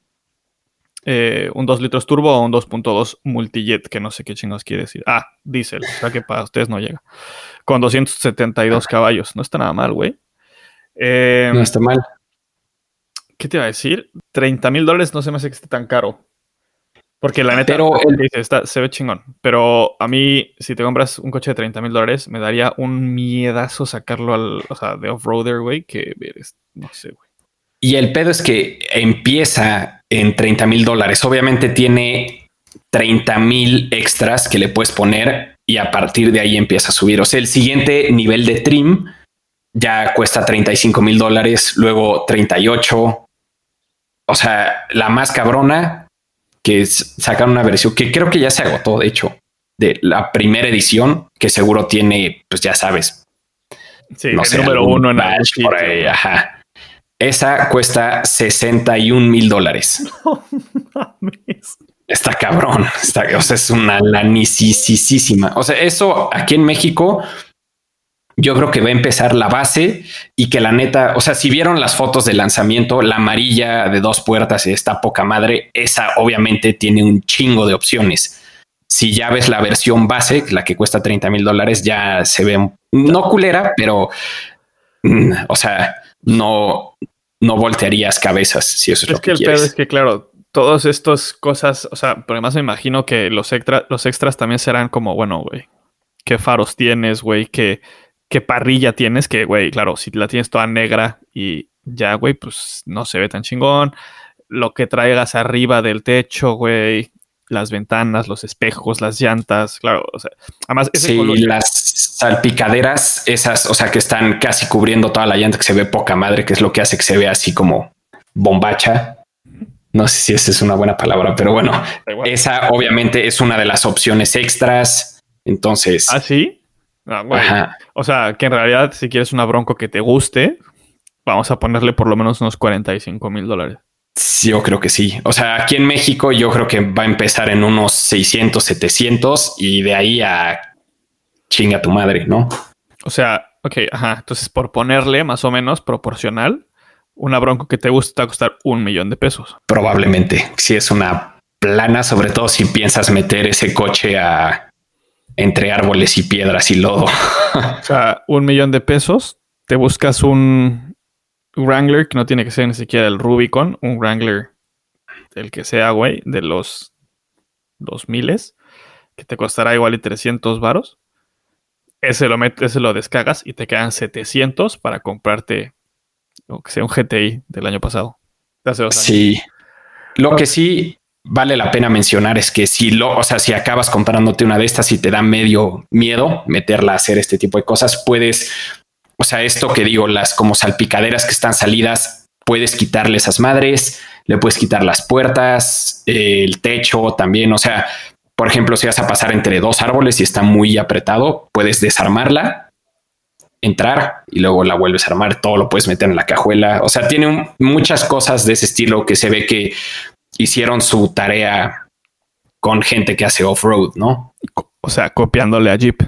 Eh, un 2 litros turbo o un 2.2 multijet, que no sé qué chingos quiere decir. Ah, diésel, o sea que para ustedes no llega. Con 272 caballos. No está nada mal, güey. no está mal. ¿Qué te iba a decir? 30 mil dólares no se me hace que esté tan caro. Porque la neta, se ve chingón. Pero a mí, si te compras un coche de 30 mil dólares, me daría un miedazo sacarlo al, o sea, de off-roader, güey, que no sé, güey. Y el pedo es que empieza en 30 mil dólares. Obviamente tiene 30 mil extras que le puedes poner y a partir de ahí empieza a subir. O sea, el siguiente nivel de trim ya cuesta 35 mil dólares, luego 38, o sea, la más cabrona, que es sacar una versión que creo que ya se agotó, de hecho, de la primera edición, que seguro tiene, pues ya sabes. Sí, no sé, número uno en el por ahí, ajá. Esa cuesta 61 mil dólares. está cabrón. Está, o sea, es una lanicísima. O sea, eso aquí en México yo creo que va a empezar la base y que la neta, o sea, si vieron las fotos de lanzamiento, la amarilla de dos puertas y esta poca madre, esa obviamente tiene un chingo de opciones. Si ya ves la versión base, la que cuesta 30 mil dólares, ya se ve no culera, pero mm, o sea, no, no voltearías cabezas si eso es, lo que, que el pedo es que, claro, todas estas cosas, o sea, pero además me imagino que los, extra, los extras también serán como, bueno, güey, qué faros tienes, güey, qué qué parrilla tienes, que, güey, claro, si la tienes toda negra y ya, güey, pues no se ve tan chingón. Lo que traigas arriba del techo, güey, las ventanas, los espejos, las llantas, claro, o sea, además... sí, las salpicaderas, esas, o sea, que están casi cubriendo toda la llanta, que se ve poca madre, que es lo que hace que se vea así como bombacha. No sé si esa es una buena palabra, pero bueno, esa obviamente es una de las opciones extras. Entonces... ¿Ah, sí? Ah, o sea, que en realidad, si quieres una bronco que te guste, vamos a ponerle por lo menos unos 45 mil dólares. Sí, yo creo que sí. O sea, aquí en México yo creo que va a empezar en unos 600, 700 y de ahí a chinga tu madre, ¿no? O sea, ok, ajá. Entonces, por ponerle más o menos proporcional, una Bronco que te gusta te va a costar un millón de pesos. Probablemente. Si es una plana, sobre todo si piensas meter ese coche a entre árboles y piedras y lodo. o sea, un millón de pesos, te buscas un Wrangler que no tiene que ser ni siquiera el Rubicon, un Wrangler, el que sea, güey, de los dos miles, que te costará igual y 300 varos. Ese lo metes, ese lo descargas y te quedan 700 para comprarte, o que sea un GTI del año pasado. Sí. Lo que sí vale la pena mencionar es que si lo, o sea, si acabas comprándote una de estas y te da medio miedo meterla a hacer este tipo de cosas, puedes, o sea, esto que digo, las como salpicaderas que están salidas, puedes quitarle esas madres, le puedes quitar las puertas, el techo también, o sea, por ejemplo, si vas a pasar entre dos árboles y está muy apretado, puedes desarmarla, entrar y luego la vuelves a armar, todo lo puedes meter en la cajuela, o sea, tiene muchas cosas de ese estilo que se ve que hicieron su tarea con gente que hace off-road, ¿no? O sea, copiándole a Jeep.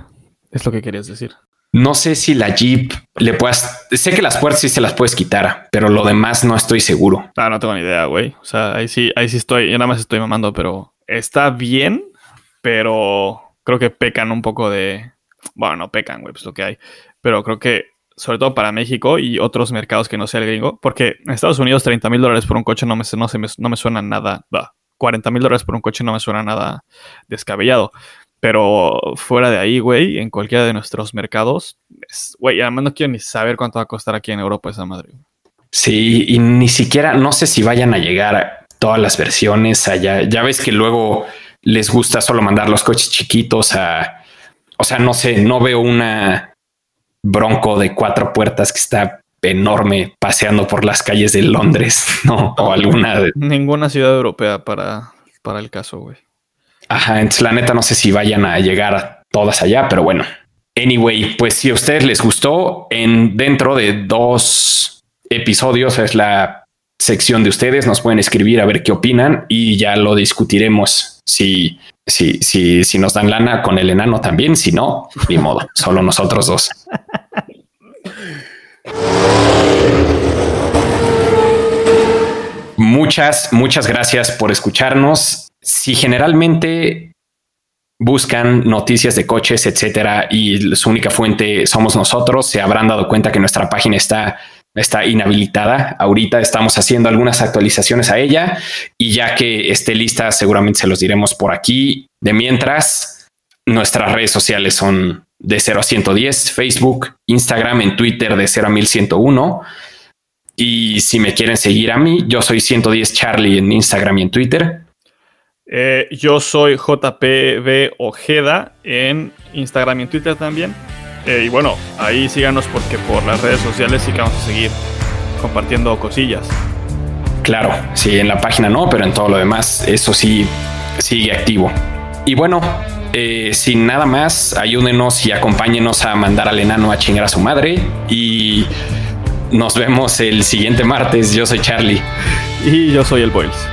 Es lo que querías decir. No sé si la Jeep le puedas. Sé que las puertas sí se las puedes quitar, pero lo demás no estoy seguro. Ah, no tengo ni idea, güey. O sea, ahí sí, ahí sí estoy. Yo nada más estoy mamando, pero está bien, pero creo que pecan un poco de. Bueno, no pecan, güey, pues lo que hay. Pero creo que, sobre todo para México y otros mercados que no sea el gringo, porque en Estados Unidos 30 mil dólares por un coche no me, no, se me, no me suena nada. 40 mil dólares por un coche no me suena nada descabellado. Pero fuera de ahí, güey, en cualquiera de nuestros mercados, güey, además no quiero ni saber cuánto va a costar aquí en Europa esa madre. Sí, y ni siquiera, no sé si vayan a llegar todas las versiones allá. Ya ves que luego les gusta solo mandar los coches chiquitos a, o sea, no sé, no veo una bronco de cuatro puertas que está enorme paseando por las calles de Londres, no, o alguna de... Ninguna ciudad europea para, para el caso, güey. Ajá, entonces la neta no sé si vayan a llegar a todas allá, pero bueno. Anyway, pues si a ustedes les gustó, en dentro de dos episodios es la sección de ustedes, nos pueden escribir a ver qué opinan y ya lo discutiremos si, si, si, si nos dan lana con el enano también, si no, ni modo, solo nosotros dos. Muchas, muchas gracias por escucharnos si generalmente buscan noticias de coches, etcétera, y su única fuente somos nosotros, se habrán dado cuenta que nuestra página está, está inhabilitada. Ahorita estamos haciendo algunas actualizaciones a ella y ya que esté lista, seguramente se los diremos por aquí. De mientras, nuestras redes sociales son de 0 a 110, Facebook, Instagram, en Twitter de 0 a 1101. Y si me quieren seguir a mí, yo soy 110 Charlie en Instagram y en Twitter. Eh, yo soy JPB Ojeda en Instagram y en Twitter también. Eh, y bueno, ahí síganos porque por las redes sociales sí que vamos a seguir compartiendo cosillas. Claro, sí, en la página no, pero en todo lo demás, eso sí sigue activo. Y bueno, eh, sin nada más, ayúdenos y acompáñenos a mandar al enano a chingar a su madre. Y nos vemos el siguiente martes. Yo soy Charlie. Y yo soy el Boils.